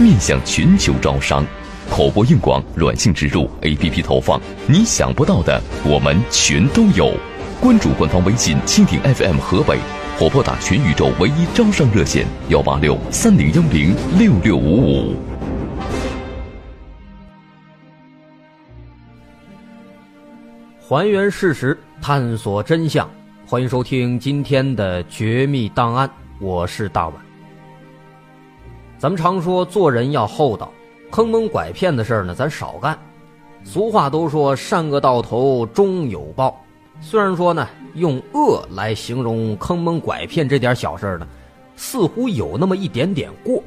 面向全球招商，口播硬广、软性植入、APP 投放，你想不到的我们全都有。关注官方微信蜻蜓 FM 河北，或拨打全宇宙唯一招商热线幺八六三零幺零六六五五。还原事实，探索真相，欢迎收听今天的绝密档案，我是大碗。咱们常说做人要厚道，坑蒙拐骗的事儿呢，咱少干。俗话都说善恶到头终有报，虽然说呢，用恶来形容坑蒙拐骗这点小事儿呢，似乎有那么一点点过。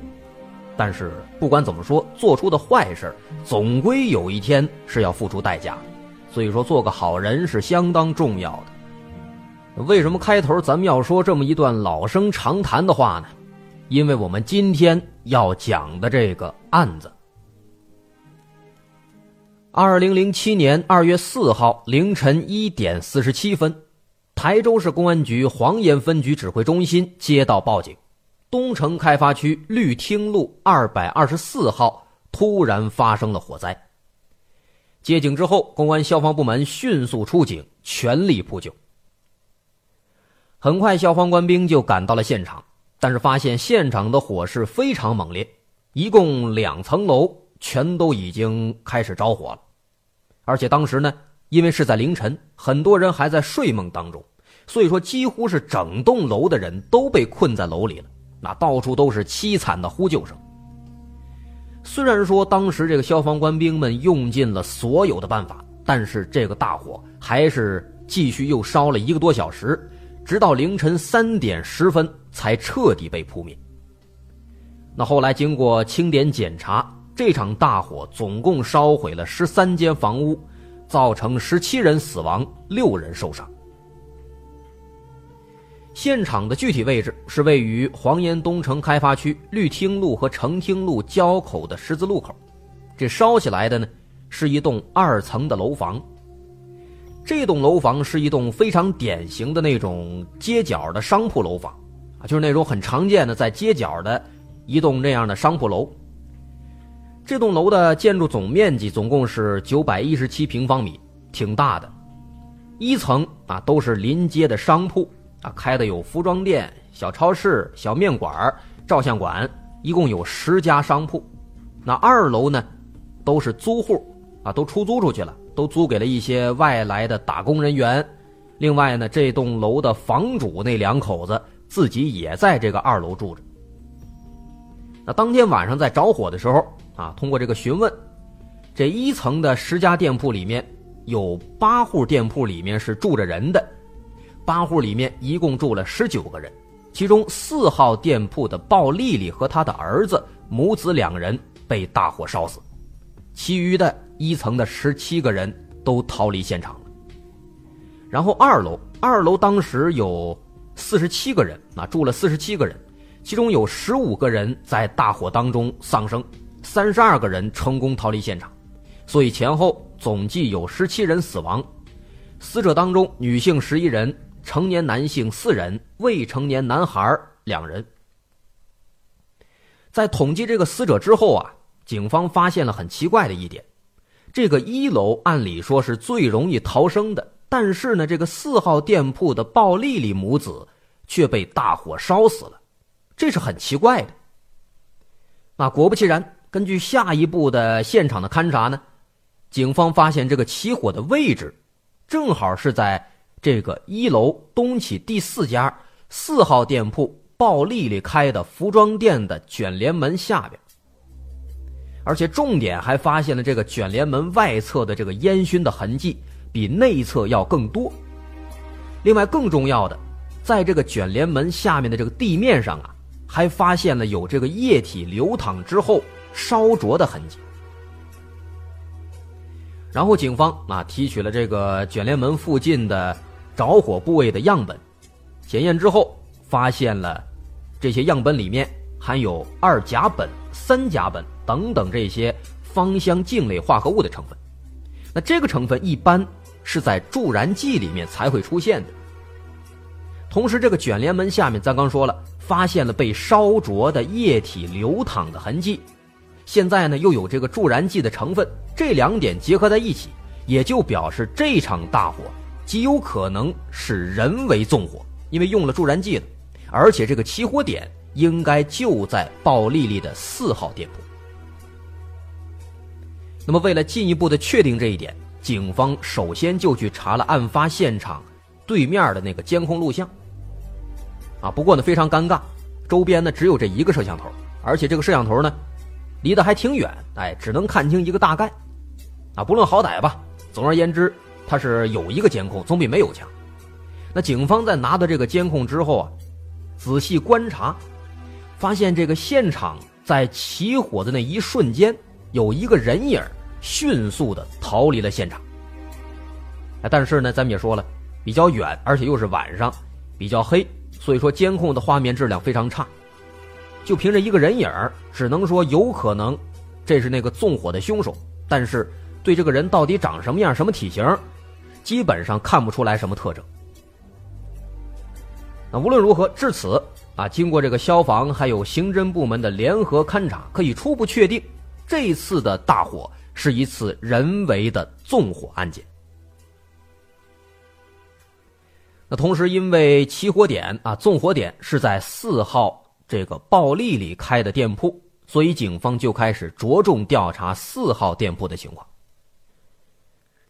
但是不管怎么说，做出的坏事总归有一天是要付出代价，所以说做个好人是相当重要的。为什么开头咱们要说这么一段老生常谈的话呢？因为我们今天要讲的这个案子，二零零七年二月四号凌晨一点四十七分，台州市公安局黄岩分局指挥中心接到报警，东城开发区绿汀路二百二十四号突然发生了火灾。接警之后，公安消防部门迅速出警，全力扑救。很快，消防官兵就赶到了现场。但是发现现场的火势非常猛烈，一共两层楼全都已经开始着火了，而且当时呢，因为是在凌晨，很多人还在睡梦当中，所以说几乎是整栋楼的人都被困在楼里了，那到处都是凄惨的呼救声。虽然说当时这个消防官兵们用尽了所有的办法，但是这个大火还是继续又烧了一个多小时，直到凌晨三点十分才彻底被扑灭。那后来经过清点检查，这场大火总共烧毁了十三间房屋，造成十七人死亡，六人受伤。现场的具体位置是位于黄岩东城开发区绿汀路和成汀路交口的十字路口。这烧起来的呢，是一栋二层的楼房。这栋楼房是一栋非常典型的那种街角的商铺楼房，就是那种很常见的在街角的一栋这样的商铺楼。这栋楼的建筑总面积总共是九百一十七平方米，挺大的。一层啊都是临街的商铺。啊，开的有服装店、小超市、小面馆、照相馆，一共有十家商铺。那二楼呢，都是租户，啊，都出租出去了，都租给了一些外来的打工人员。另外呢，这栋楼的房主那两口子自己也在这个二楼住着。那当天晚上在着火的时候，啊，通过这个询问，这一层的十家店铺里面有八户店铺里面是住着人的。八户里面一共住了十九个人，其中四号店铺的鲍丽丽和她的儿子母子两人被大火烧死，其余的一层的十七个人都逃离现场了。然后二楼，二楼当时有四十七个人，啊，住了四十七个人，其中有十五个人在大火当中丧生，三十二个人成功逃离现场，所以前后总计有十七人死亡，死者当中女性十一人。成年男性四人，未成年男孩两人。在统计这个死者之后啊，警方发现了很奇怪的一点：这个一楼按理说是最容易逃生的，但是呢，这个四号店铺的鲍丽丽母子却被大火烧死了，这是很奇怪的。那果不其然，根据下一步的现场的勘查呢，警方发现这个起火的位置正好是在。这个一楼东起第四家四号店铺鲍丽丽开的服装店的卷帘门下边，而且重点还发现了这个卷帘门外侧的这个烟熏的痕迹比内侧要更多。另外更重要的，在这个卷帘门下面的这个地面上啊，还发现了有这个液体流淌之后烧灼的痕迹。然后警方啊提取了这个卷帘门附近的。着火部位的样本，检验之后发现了，这些样本里面含有二甲苯、三甲苯等等这些芳香烃类化合物的成分。那这个成分一般是在助燃剂里面才会出现的。同时，这个卷帘门下面，咱刚说了，发现了被烧灼的液体流淌的痕迹。现在呢，又有这个助燃剂的成分，这两点结合在一起，也就表示这场大火。极有可能是人为纵火，因为用了助燃剂了，而且这个起火点应该就在鲍丽丽的四号店铺。那么，为了进一步的确定这一点，警方首先就去查了案发现场对面的那个监控录像。啊，不过呢非常尴尬，周边呢只有这一个摄像头，而且这个摄像头呢离得还挺远，哎，只能看清一个大概。啊，不论好歹吧，总而言之。它是有一个监控，总比没有强。那警方在拿到这个监控之后啊，仔细观察，发现这个现场在起火的那一瞬间，有一个人影迅速的逃离了现场。但是呢，咱们也说了，比较远，而且又是晚上，比较黑，所以说监控的画面质量非常差。就凭着一个人影只能说有可能这是那个纵火的凶手，但是对这个人到底长什么样、什么体型？基本上看不出来什么特征。那无论如何，至此啊，经过这个消防还有刑侦部门的联合勘查，可以初步确定，这次的大火是一次人为的纵火案件。那同时，因为起火点啊，纵火点是在四号这个鲍丽丽开的店铺，所以警方就开始着重调查四号店铺的情况。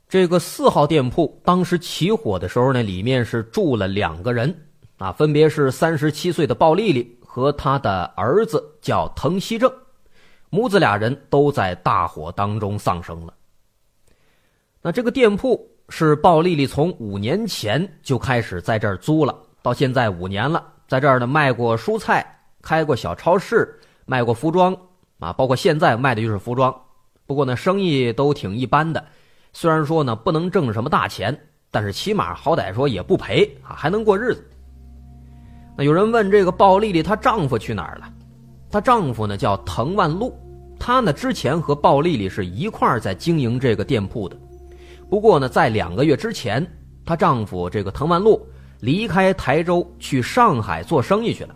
这个四号店铺当时起火的时候呢，里面是住了两个人，啊，分别是三十七岁的鲍丽丽和他的儿子叫滕西正，母子俩人都在大火当中丧生了。那这个店铺是鲍丽丽从五年前就开始在这儿租了，到现在五年了，在这儿呢卖过蔬菜，开过小超市，卖过服装啊，包括现在卖的就是服装。不过呢，生意都挺一般的，虽然说呢不能挣什么大钱，但是起码好歹说也不赔啊，还能过日子。那有人问这个鲍丽丽她丈夫去哪儿了？她丈夫呢叫滕万禄，他呢之前和鲍丽丽是一块儿在经营这个店铺的。不过呢，在两个月之前，她丈夫这个滕万禄离开台州去上海做生意去了。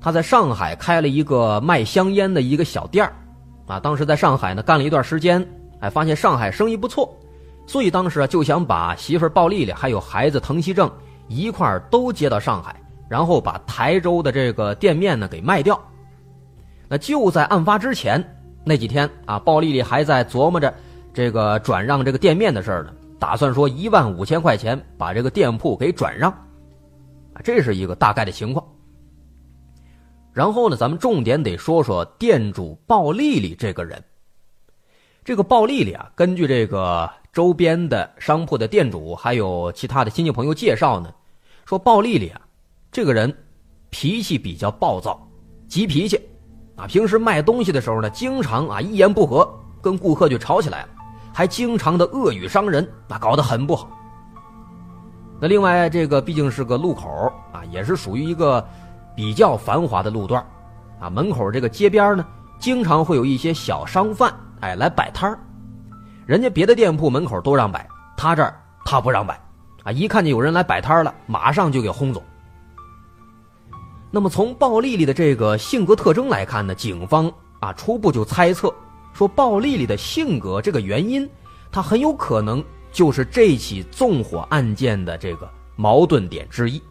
他在上海开了一个卖香烟的一个小店儿，啊，当时在上海呢干了一段时间，哎，发现上海生意不错，所以当时啊就想把媳妇鲍丽丽还有孩子滕西正一块儿都接到上海，然后把台州的这个店面呢给卖掉。那就在案发之前那几天啊，鲍丽丽还在琢磨着。这个转让这个店面的事儿呢，打算说一万五千块钱把这个店铺给转让，啊，这是一个大概的情况。然后呢，咱们重点得说说店主鲍丽丽这个人。这个鲍丽丽啊，根据这个周边的商铺的店主还有其他的亲戚朋友介绍呢，说鲍丽丽啊，这个人脾气比较暴躁，急脾气，啊，平时卖东西的时候呢，经常啊一言不合跟顾客就吵起来了。还经常的恶语伤人，那搞得很不好。那另外，这个毕竟是个路口啊，也是属于一个比较繁华的路段啊。门口这个街边呢，经常会有一些小商贩哎来摆摊人家别的店铺门口都让摆，他这儿他不让摆啊。一看见有人来摆摊了，马上就给轰走。那么从鲍丽丽的这个性格特征来看呢，警方啊初步就猜测。说鲍丽丽的性格这个原因，她很有可能就是这起纵火案件的这个矛盾点之一。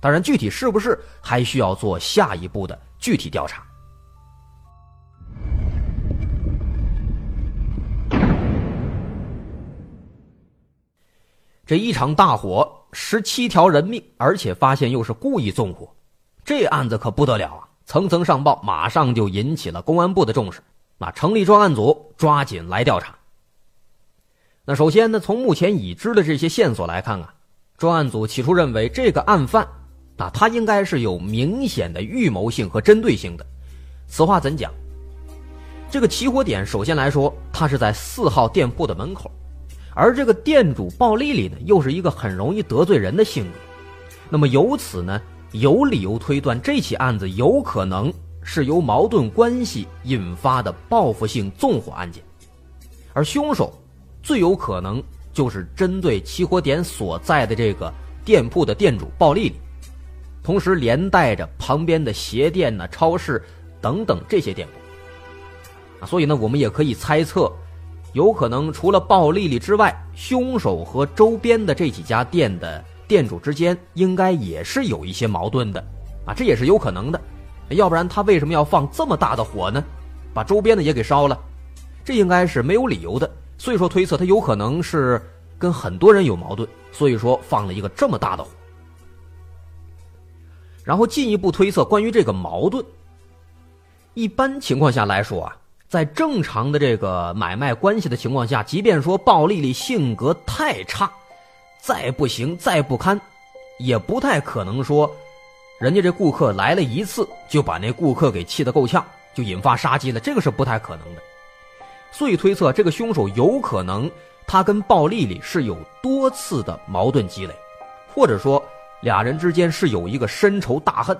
当然，具体是不是还需要做下一步的具体调查。这一场大火，十七条人命，而且发现又是故意纵火，这案子可不得了啊！层层上报，马上就引起了公安部的重视。那成立专案组，抓紧来调查。那首先呢，从目前已知的这些线索来看啊，专案组起初认为这个案犯，啊，他应该是有明显的预谋性和针对性的。此话怎讲？这个起火点，首先来说，它是在四号店铺的门口，而这个店主鲍丽丽呢，又是一个很容易得罪人的性格。那么由此呢，有理由推断这起案子有可能。是由矛盾关系引发的报复性纵火案件，而凶手最有可能就是针对起火点所在的这个店铺的店主鲍丽丽，同时连带着旁边的鞋店呢、超市等等这些店铺。啊，所以呢，我们也可以猜测，有可能除了鲍丽丽之外，凶手和周边的这几家店的店主之间应该也是有一些矛盾的，啊，这也是有可能的。要不然他为什么要放这么大的火呢？把周边的也给烧了，这应该是没有理由的。所以说推测他有可能是跟很多人有矛盾，所以说放了一个这么大的火。然后进一步推测关于这个矛盾，一般情况下来说啊，在正常的这个买卖关系的情况下，即便说鲍丽丽性格太差，再不行再不堪，也不太可能说。人家这顾客来了一次，就把那顾客给气得够呛，就引发杀机了，这个是不太可能的。所以推测这个凶手有可能他跟鲍丽丽是有多次的矛盾积累，或者说俩人之间是有一个深仇大恨。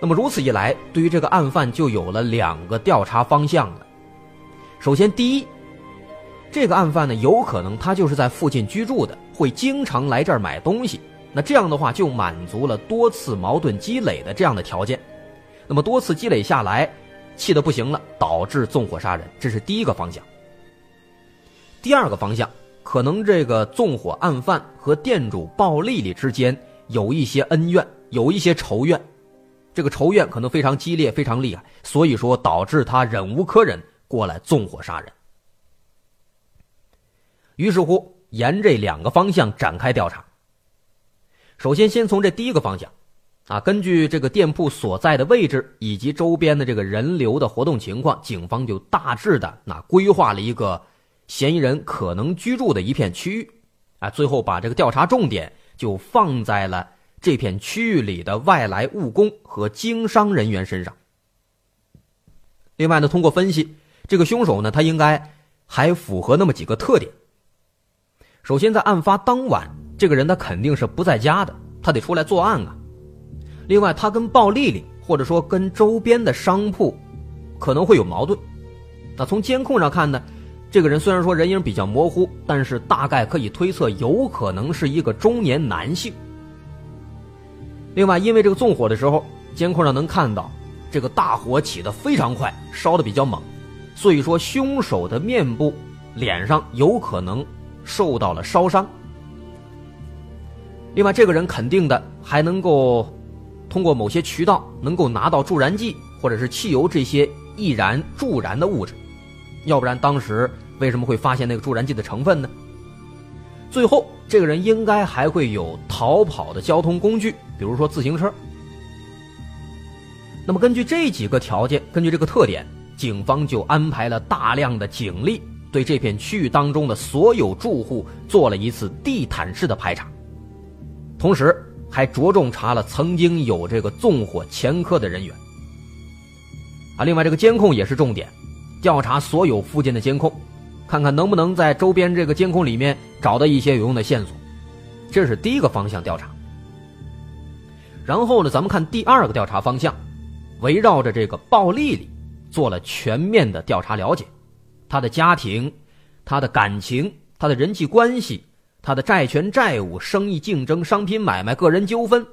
那么如此一来，对于这个案犯就有了两个调查方向了。首先，第一，这个案犯呢，有可能他就是在附近居住的，会经常来这儿买东西。那这样的话，就满足了多次矛盾积累的这样的条件。那么多次积累下来，气得不行了，导致纵火杀人，这是第一个方向。第二个方向，可能这个纵火案犯和店主鲍丽丽之间有一些恩怨，有一些仇怨，这个仇怨可能非常激烈，非常厉害，所以说导致他忍无可忍，过来纵火杀人。于是乎，沿这两个方向展开调查。首先，先从这第一个方向，啊，根据这个店铺所在的位置以及周边的这个人流的活动情况，警方就大致的那规划了一个嫌疑人可能居住的一片区域，啊，最后把这个调查重点就放在了这片区域里的外来务工和经商人员身上。另外呢，通过分析，这个凶手呢，他应该还符合那么几个特点。首先，在案发当晚，这个人他肯定是不在家的，他得出来作案啊。另外，他跟鲍丽丽，或者说跟周边的商铺，可能会有矛盾。那从监控上看呢，这个人虽然说人影比较模糊，但是大概可以推测，有可能是一个中年男性。另外，因为这个纵火的时候，监控上能看到这个大火起得非常快，烧得比较猛，所以说凶手的面部、脸上有可能受到了烧伤。另外，这个人肯定的还能够。通过某些渠道能够拿到助燃剂或者是汽油这些易燃助燃的物质，要不然当时为什么会发现那个助燃剂的成分呢？最后，这个人应该还会有逃跑的交通工具，比如说自行车。那么根据这几个条件，根据这个特点，警方就安排了大量的警力，对这片区域当中的所有住户做了一次地毯式的排查，同时。还着重查了曾经有这个纵火前科的人员，啊，另外这个监控也是重点，调查所有附近的监控，看看能不能在周边这个监控里面找到一些有用的线索，这是第一个方向调查。然后呢，咱们看第二个调查方向，围绕着这个鲍丽丽做了全面的调查了解，他的家庭、他的感情、他的人际关系。他的债权债务、生意竞争、商品买卖、个人纠纷，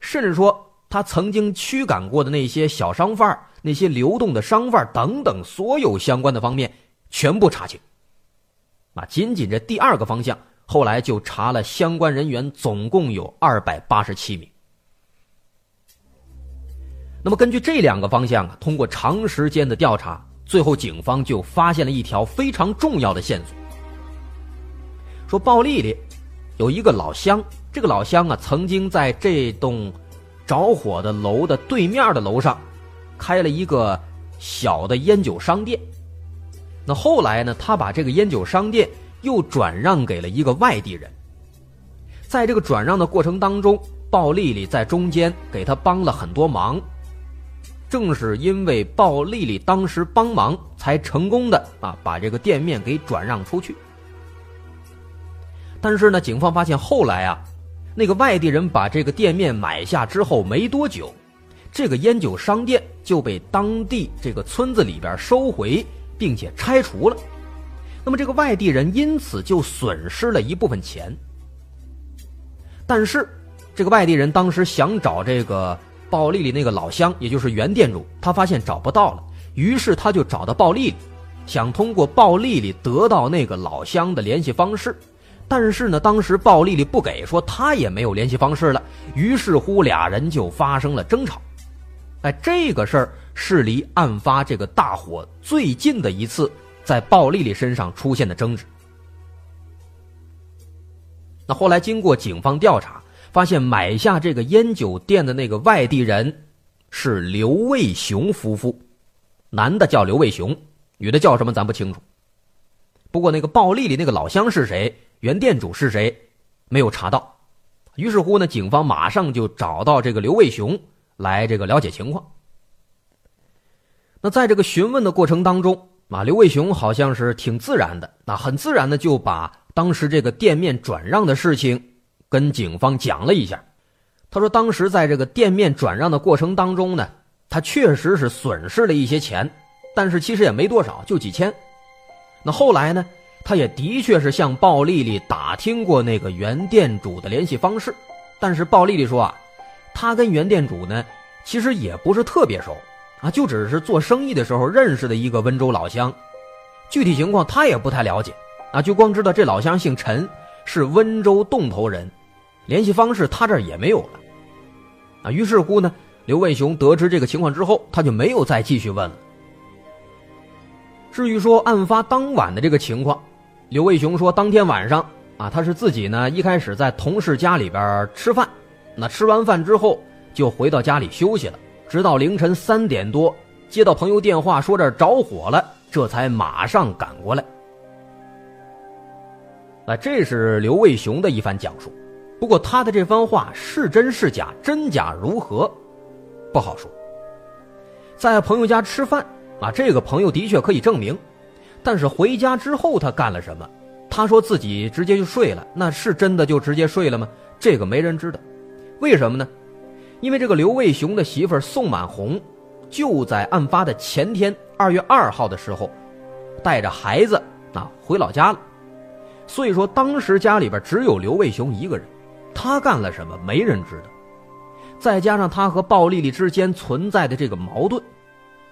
甚至说他曾经驱赶过的那些小商贩、那些流动的商贩等等，所有相关的方面全部查清。啊，仅仅这第二个方向，后来就查了相关人员，总共有二百八十七名。那么根据这两个方向啊，通过长时间的调查，最后警方就发现了一条非常重要的线索。说鲍丽丽有一个老乡，这个老乡啊，曾经在这栋着火的楼的对面的楼上开了一个小的烟酒商店。那后来呢，他把这个烟酒商店又转让给了一个外地人。在这个转让的过程当中，鲍丽丽在中间给他帮了很多忙。正是因为鲍丽丽当时帮忙，才成功的啊把这个店面给转让出去。但是呢，警方发现后来啊，那个外地人把这个店面买下之后没多久，这个烟酒商店就被当地这个村子里边收回，并且拆除了。那么这个外地人因此就损失了一部分钱。但是这个外地人当时想找这个鲍丽丽那个老乡，也就是原店主，他发现找不到了，于是他就找到鲍丽丽，想通过鲍丽丽得到那个老乡的联系方式。但是呢，当时鲍丽丽不给，说她也没有联系方式了。于是乎，俩人就发生了争吵。哎，这个事儿是离案发这个大火最近的一次在鲍丽丽身上出现的争执。那后来经过警方调查，发现买下这个烟酒店的那个外地人是刘卫雄夫妇，男的叫刘卫雄，女的叫什么咱不清楚。不过那个暴丽丽那个老乡是谁？原店主是谁？没有查到。于是乎呢，警方马上就找到这个刘卫雄来这个了解情况。那在这个询问的过程当中，啊，刘卫雄好像是挺自然的，那很自然的就把当时这个店面转让的事情跟警方讲了一下。他说，当时在这个店面转让的过程当中呢，他确实是损失了一些钱，但是其实也没多少，就几千。那后来呢？他也的确是向鲍丽丽打听过那个原店主的联系方式，但是鲍丽丽说啊，他跟原店主呢其实也不是特别熟啊，就只是做生意的时候认识的一个温州老乡，具体情况他也不太了解啊，就光知道这老乡姓陈，是温州洞头人，联系方式他这儿也没有了啊。于是乎呢，刘卫雄得知这个情况之后，他就没有再继续问了。至于说案发当晚的这个情况。刘卫雄说：“当天晚上啊，他是自己呢，一开始在同事家里边吃饭，那吃完饭之后，就回到家里休息了，直到凌晨三点多接到朋友电话说这着火了，这才马上赶过来。那，这是刘卫雄的一番讲述。不过他的这番话是真是假，真假如何，不好说。在朋友家吃饭啊，这个朋友的确可以证明，但是回家之后他干了什么？他说自己直接就睡了，那是真的就直接睡了吗？这个没人知道。为什么呢？因为这个刘卫雄的媳妇宋满红，就在案发的前天二月二号的时候，带着孩子啊回老家了。所以说，当时家里边只有刘卫雄一个人，他干了什么没人知道。再加上他和鲍丽丽之间存在的这个矛盾，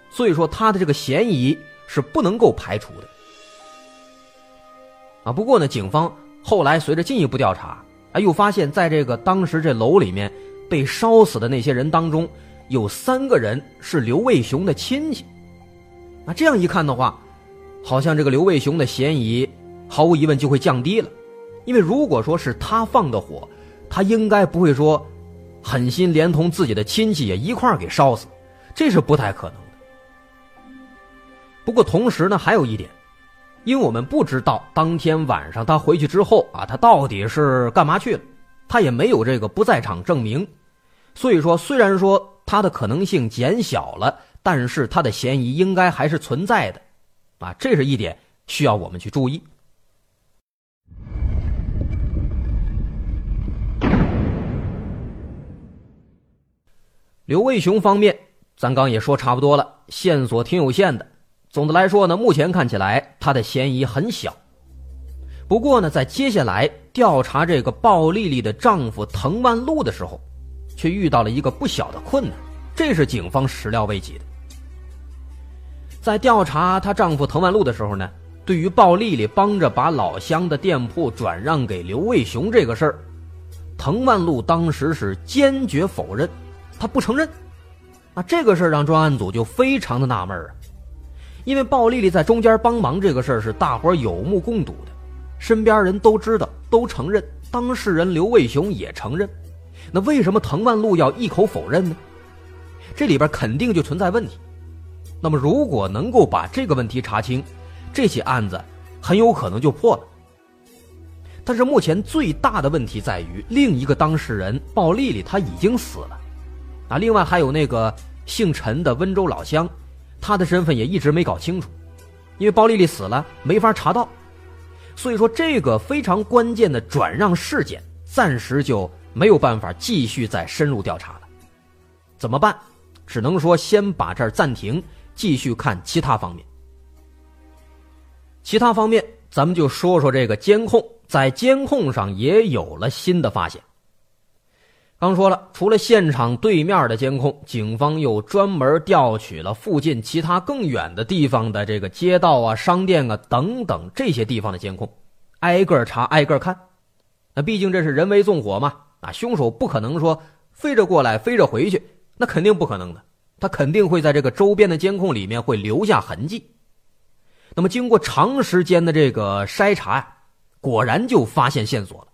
所以说他的这个嫌疑是不能够排除的。啊，不过呢，警方后来随着进一步调查，啊，又发现在这个当时这楼里面被烧死的那些人当中，有三个人是刘卫雄的亲戚。那，这样一看的话，好像这个刘卫雄的嫌疑。毫无疑问就会降低了，因为如果说是他放的火，他应该不会说狠心连同自己的亲戚也一块儿给烧死，这是不太可能的。不过同时呢，还有一点，因为我们不知道当天晚上他回去之后啊，他到底是干嘛去了，他也没有这个不在场证明，所以说虽然说他的可能性减小了，但是他的嫌疑应该还是存在的，啊，这是一点需要我们去注意。刘卫雄方面，咱刚也说差不多了，线索挺有限的。总的来说呢，目前看起来他的嫌疑很小。不过呢，在接下来调查这个鲍丽丽的丈夫滕万禄的时候，却遇到了一个不小的困难，这是警方始料未及的。在调查她丈夫滕万禄的时候呢，对于鲍丽丽帮着把老乡的店铺转让给刘卫雄这个事儿，滕万禄当时是坚决否认。他不承认，啊，这个事儿让专案组就非常的纳闷啊，因为鲍丽丽在中间帮忙这个事儿是大伙有目共睹的，身边人都知道，都承认，当事人刘卫雄也承认，那为什么滕万禄要一口否认呢？这里边肯定就存在问题。那么如果能够把这个问题查清，这起案子很有可能就破了。但是目前最大的问题在于，另一个当事人鲍丽丽她已经死了。啊，另外还有那个姓陈的温州老乡，他的身份也一直没搞清楚，因为包丽丽死了，没法查到，所以说这个非常关键的转让事件，暂时就没有办法继续再深入调查了。怎么办？只能说先把这儿暂停，继续看其他方面。其他方面，咱们就说说这个监控，在监控上也有了新的发现。刚说了，除了现场对面的监控，警方又专门调取了附近其他更远的地方的这个街道啊、商店啊等等这些地方的监控，挨个查、挨个看。那毕竟这是人为纵火嘛，啊，凶手不可能说飞着过来、飞着回去，那肯定不可能的。他肯定会在这个周边的监控里面会留下痕迹。那么经过长时间的这个筛查呀，果然就发现线索了。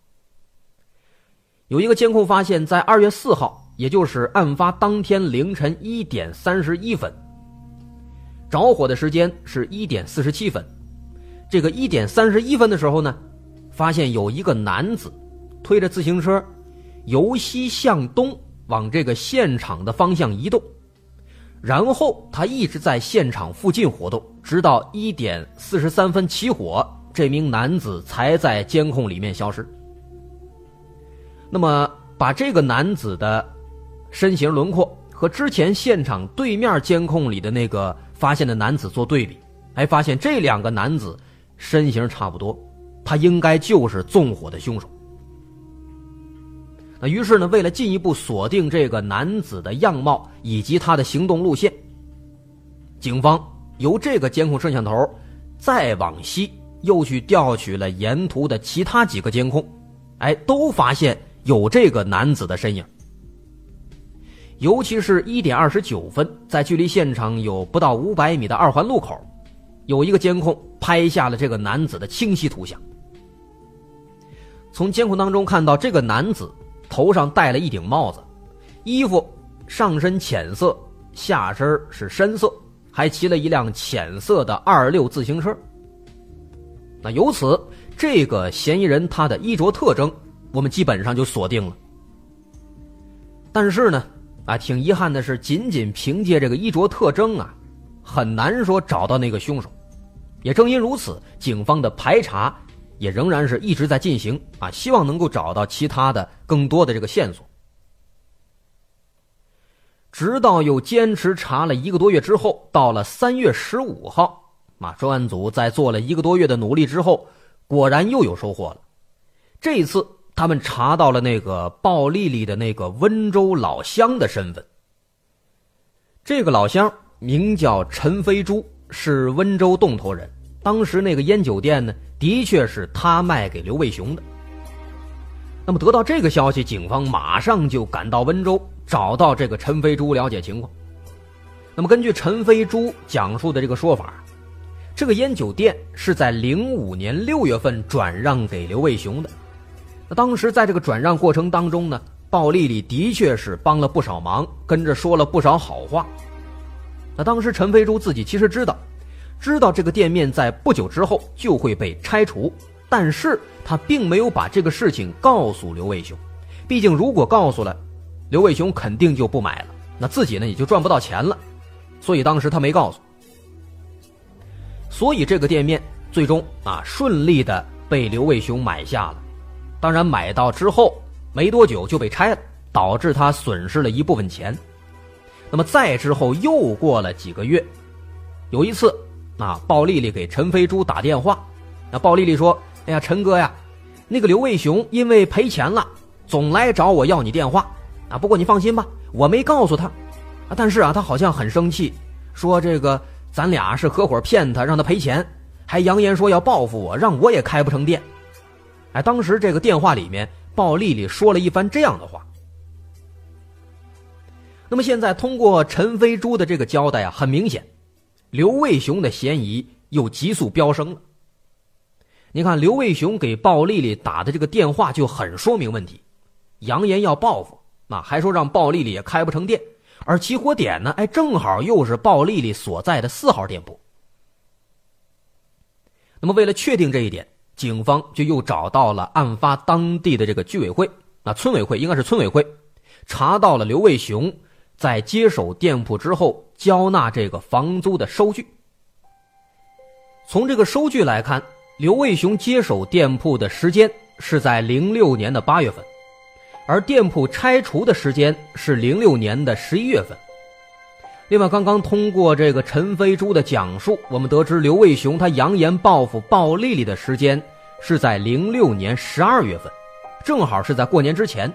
有一个监控发现，在二月四号，也就是案发当天凌晨一点三十一分，着火的时间是一点四十七分。这个一点三十一分的时候呢，发现有一个男子推着自行车由西向东往这个现场的方向移动，然后他一直在现场附近活动，直到一点四十三分起火，这名男子才在监控里面消失。那么，把这个男子的身形轮廓和之前现场对面监控里的那个发现的男子做对比，还发现这两个男子身形差不多，他应该就是纵火的凶手。那于是呢，为了进一步锁定这个男子的样貌以及他的行动路线，警方由这个监控摄像头再往西又去调取了沿途的其他几个监控，哎，都发现。有这个男子的身影，尤其是一点二十九分，在距离现场有不到五百米的二环路口，有一个监控拍下了这个男子的清晰图像。从监控当中看到，这个男子头上戴了一顶帽子，衣服上身浅色，下身是深色，还骑了一辆浅色的二六自行车。那由此，这个嫌疑人他的衣着特征，我们基本上就锁定了。但是呢，啊，挺遗憾的是，仅仅凭借这个衣着特征啊，很难说找到那个凶手。也正因如此，警方的排查也仍然是一直在进行啊，希望能够找到其他的更多的这个线索。直到又坚持查了一个多月之后，到了三月十五号，啊，专案组在做了一个多月的努力之后，果然又有收获了。这一次，他们查到了那个鲍丽丽的那个温州老乡的身份。这个老乡名叫陈飞珠。是温州洞头人，当时那个烟酒店呢，的确是他卖给刘卫雄的。那么得到这个消息，警方马上就赶到温州，找到这个陈飞珠了解情况。那么根据陈飞珠讲述的这个说法，这个烟酒店是在零五年六月份转让给刘卫雄的。那当时在这个转让过程当中呢，鲍丽丽的确是帮了不少忙，跟着说了不少好话。那当时陈飞珠自己其实知道，知道这个店面在不久之后就会被拆除，但是他并没有把这个事情告诉刘卫雄，毕竟如果告诉了，刘卫雄肯定就不买了，那自己呢也就赚不到钱了，所以当时他没告诉。所以这个店面最终啊顺利的被刘卫雄买下了，当然买到之后没多久就被拆了，导致他损失了一部分钱。那么再之后又过了几个月，有一次，啊，鲍丽丽给陈飞珠打电话，那鲍丽丽说：“哎呀，陈哥呀，那个刘卫雄因为赔钱了，总来找我要你电话，啊，不过你放心吧，我没告诉他，但是啊，他好像很生气，说这个咱俩是合伙骗他，让他赔钱，还扬言说要报复我，让我也开不成店。”哎，当时这个电话里面，鲍丽丽说了一番这样的话。那么现在通过陈飞珠的这个交代啊，很明显，刘卫雄的嫌疑又急速飙升了。你看，刘卫雄给鲍丽丽打的这个电话就很说明问题，扬言要报复，啊，还说让鲍丽丽也开不成店，而起火点呢，哎，正好又是鲍丽丽所在的四号店铺。那么为了确定这一点，警方就又找到了案发当地的这个居委会，啊，村委会应该是村委会，查到了刘卫雄。在接手店铺之后，交纳这个房租的收据。从这个收据来看，刘卫雄接手店铺的时间是在零六年的八月份，而店铺拆除的时间是零六年的十一月份。另外，刚刚通过这个陈飞珠的讲述，我们得知刘卫雄他扬言报复鲍丽丽的时间是在零六年十二月份，正好是在过年之前。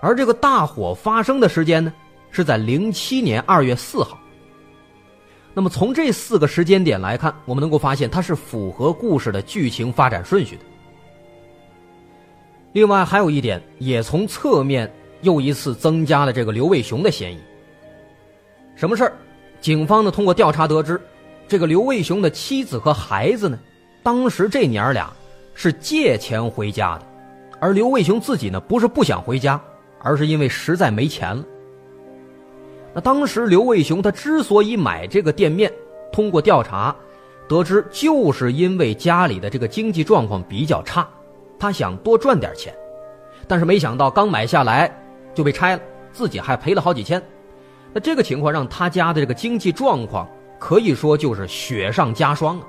而这个大火发生的时间呢？是在零七年二月四号。那么从这四个时间点来看，我们能够发现它是符合故事的剧情发展顺序的。另外还有一点，也从侧面又一次增加了这个刘卫雄的嫌疑。什么事儿？警方呢通过调查得知，这个刘卫雄的妻子和孩子呢，当时这娘儿俩是借钱回家的，而刘卫雄自己呢不是不想回家，而是因为实在没钱了。那当时刘卫雄他之所以买这个店面，通过调查得知，就是因为家里的这个经济状况比较差，他想多赚点钱，但是没想到刚买下来就被拆了，自己还赔了好几千。那这个情况让他家的这个经济状况可以说就是雪上加霜啊。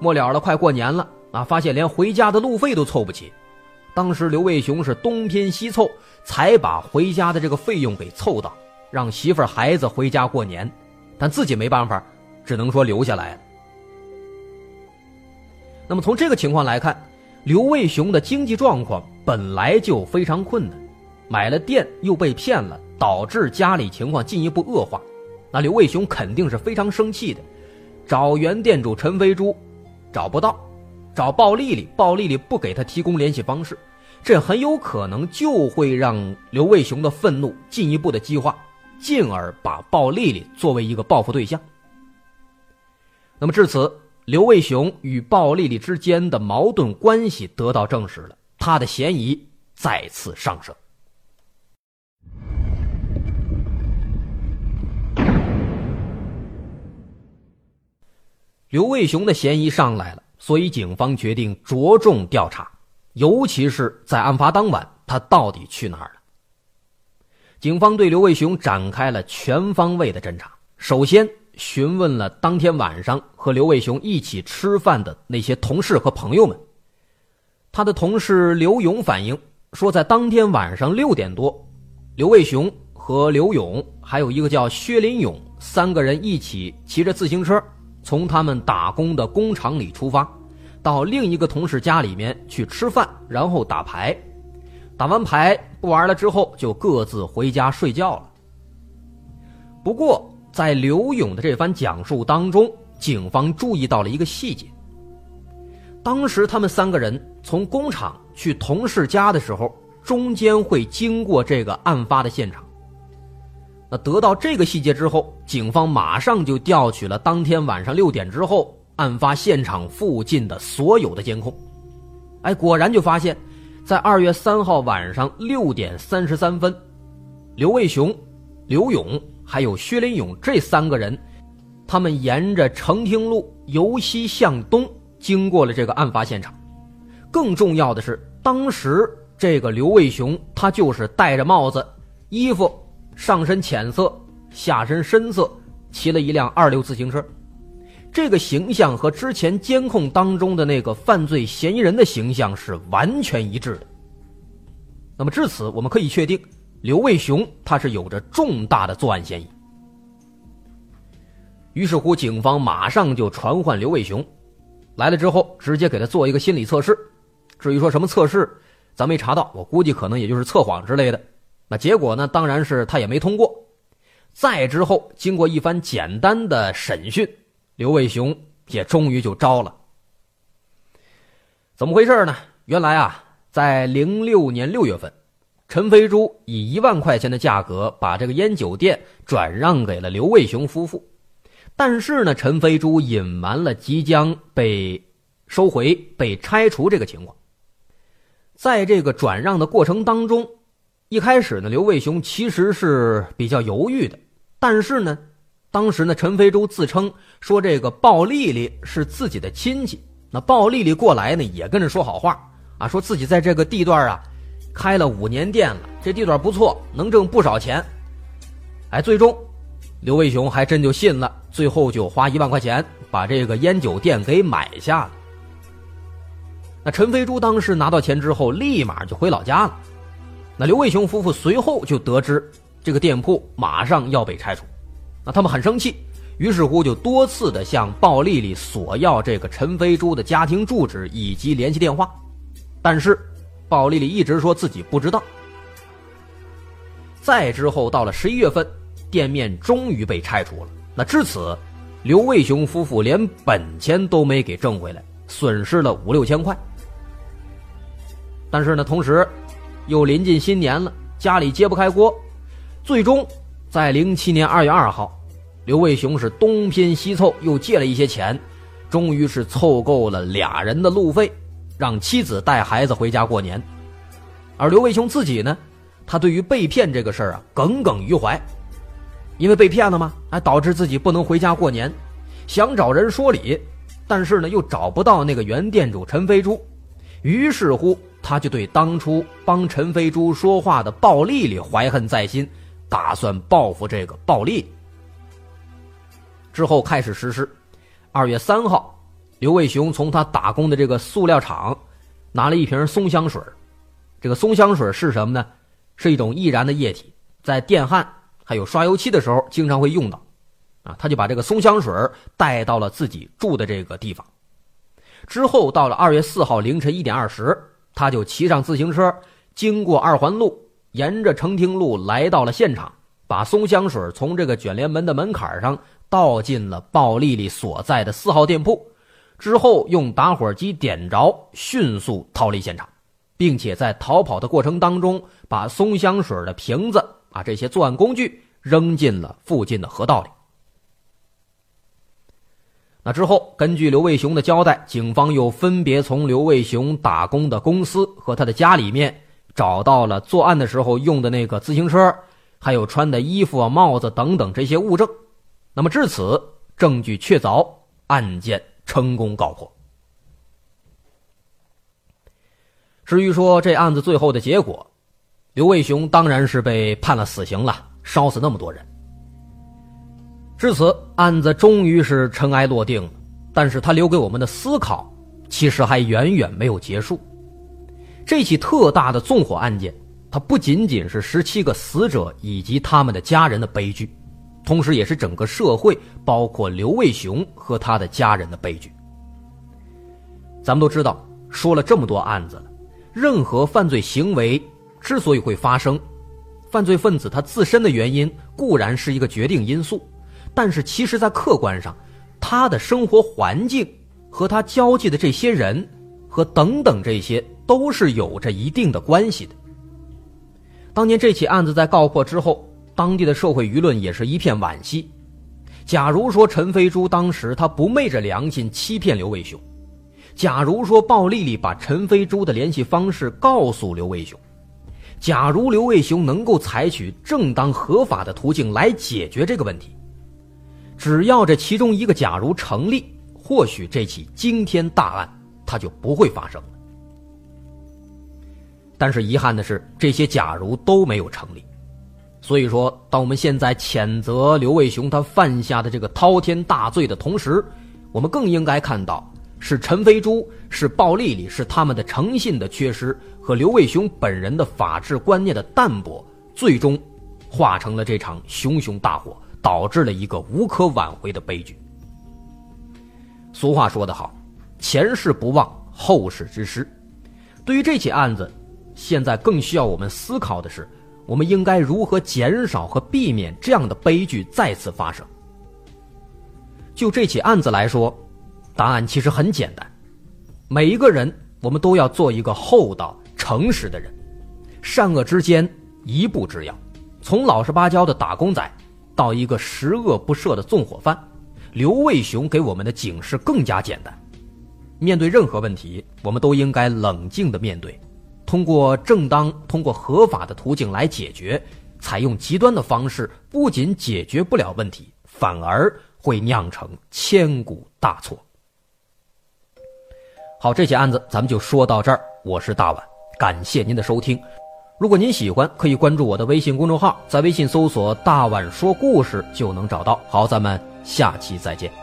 末了了，快过年了啊，发现连回家的路费都凑不齐，当时刘卫雄是东拼西凑，才把回家的这个费用给凑到。让媳妇儿孩子回家过年，但自己没办法，只能说留下来。那么从这个情况来看，刘卫雄的经济状况本来就非常困难，买了店又被骗了，导致家里情况进一步恶化，那刘卫雄肯定是非常生气的，找原店主陈飞珠，找不到，找鲍丽丽，鲍丽丽不给他提供联系方式，这很有可能就会让刘卫雄的愤怒进一步的激化，进而把鲍丽丽作为一个报复对象。那么至此，刘卫雄与鲍丽丽之间的矛盾关系得到证实了，他的嫌疑再次上升。刘卫雄的嫌疑上来了。所以警方决定着重调查，尤其是在案发当晚，他到底去哪儿了？警方对刘卫雄展开了全方位的侦查，首先询问了当天晚上和刘卫雄一起吃饭的那些同事和朋友们。他的同事刘勇反映说，在当天晚上六点多，刘卫雄和刘勇还有一个叫薛林勇三个人一起骑着自行车。从他们打工的工厂里出发，到另一个同事家里面去吃饭，然后打牌，打完牌不玩了之后，就各自回家睡觉了。不过，在刘勇的这番讲述当中，警方注意到了一个细节：当时他们三个人从工厂去同事家的时候，中间会经过这个案发的现场。那得到这个细节之后，警方马上就调取了当天晚上六点之后案发现场附近的所有的监控。哎，果然就发现，在二月三号晚上六点三十三分，刘卫雄、刘勇还有薛林勇这三个人，他们沿着成厅路由西向东经过了这个案发现场。更重要的是，当时这个刘卫雄他就是戴着帽子，衣服。上身浅色，下身深色，骑了一辆二流自行车，这个形象和之前监控当中的那个犯罪嫌疑人的形象是完全一致的。那么至此，我们可以确定，刘卫雄他是有着重大的作案嫌疑。于是乎，警方马上就传唤刘卫雄，来了之后，直接给他做一个心理测试。至于说什么测试，咱没查到，我估计可能也就是测谎之类的。那结果呢？当然是他也没通过。再之后，经过一番简单的审讯，刘卫雄也终于就招了。怎么回事呢？原来啊，在零六年六月份，陈飞珠以一万块钱的价格把这个烟酒店转让给了刘卫雄夫妇，但是呢，陈飞珠隐瞒了即将被收回、被拆除这个情况。在这个转让的过程当中。一开始呢，刘卫雄其实是比较犹豫的，但是呢，当时呢，陈飞珠自称说这个鲍丽丽是自己的亲戚，那鲍丽丽过来呢，也跟着说好话啊，说自己在这个地段啊，开了五年店了，这地段不错，能挣不少钱。哎，最终，刘卫雄还真就信了，最后就花一万块钱把这个烟酒店给买下了。那陈飞珠当时拿到钱之后，立马就回老家了。那刘卫雄夫妇随后就得知这个店铺马上要被拆除，那他们很生气，于是乎就多次的向鲍丽丽索要这个陈飞珠的家庭住址以及联系电话，但是鲍丽丽一直说自己不知道。再之后到了十一月份，店面终于被拆除了。那至此，刘卫雄夫妇连本钱都没给挣回来，损失了五六千块。但是呢，同时。又临近新年了，家里揭不开锅，最终在零七年二月二号，刘卫雄是东拼西凑，又借了一些钱，终于是凑够了俩人的路费，让妻子带孩子回家过年。而刘卫雄自己呢，他对于被骗这个事儿啊耿耿于怀，因为被骗了嘛，还导致自己不能回家过年，想找人说理，但是呢又找不到那个原店主陈飞珠，于是乎。他就对当初帮陈飞珠说话的鲍丽丽怀恨在心，打算报复这个鲍丽。之后开始实施。二月三号，刘卫雄从他打工的这个塑料厂拿了一瓶松香水。这个松香水是什么呢？是一种易燃的液体，在电焊还有刷油漆的时候经常会用到。啊，他就把这个松香水带到了自己住的这个地方。之后到了二月四号凌晨一点二十。他就骑上自行车，经过二环路，沿着成厅路来到了现场，把松香水从这个卷帘门的门槛上倒进了鲍丽丽所在的四号店铺，之后用打火机点着，迅速逃离现场，并且在逃跑的过程当中，把松香水的瓶子啊这些作案工具扔进了附近的河道里。那之后，根据刘卫雄的交代，警方又分别从刘卫雄打工的公司和他的家里面找到了作案的时候用的那个自行车，还有穿的衣服啊、帽子等等这些物证。那么至此，证据确凿，案件成功告破。至于说这案子最后的结果，刘卫雄当然是被判了死刑了，烧死那么多人。至此，案子终于是尘埃落定了。但是他留给我们的思考，其实还远远没有结束。这起特大的纵火案件，它不仅仅是十七个死者以及他们的家人的悲剧，同时也是整个社会，包括刘卫雄和他的家人的悲剧。咱们都知道，说了这么多案子了，任何犯罪行为之所以会发生，犯罪分子他自身的原因固然是一个决定因素，但是其实在客观上。他的生活环境和他交际的这些人，和等等这些都是有着一定的关系的。当年这起案子在告破之后，当地的社会舆论也是一片惋惜。假如说陈飞珠当时他不昧着良心欺骗刘卫雄，假如说鲍丽丽把陈飞珠的联系方式告诉刘卫雄，假如刘卫雄能够采取正当合法的途径来解决这个问题。只要这其中一个假如成立，或许这起惊天大案它就不会发生了。但是遗憾的是，这些假如都没有成立。所以说，当我们现在谴责刘卫雄他犯下的这个滔天大罪的同时，我们更应该看到是陈飞珠、是鲍丽丽、是他们的诚信的缺失和刘卫雄本人的法治观念的淡薄，最终化成了这场熊熊大火。导致了一个无可挽回的悲剧。俗话说得好，前事不忘，后事之师。对于这起案子，现在更需要我们思考的是，我们应该如何减少和避免这样的悲剧再次发生。就这起案子来说，答案其实很简单：每一个人，我们都要做一个厚道、诚实的人，善恶之间一步之遥。从老实巴交的打工仔。到一个十恶不赦的纵火犯，刘卫雄给我们的警示更加简单：面对任何问题，我们都应该冷静的面对，通过正当、通过合法的途径来解决。采用极端的方式，不仅解决不了问题，反而会酿成千古大错。好，这起案子咱们就说到这儿。我是大碗，感谢您的收听。如果您喜欢，可以关注我的微信公众号，在微信搜索“大碗说故事”就能找到。好，咱们下期再见。